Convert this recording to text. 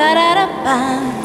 ba da da ba.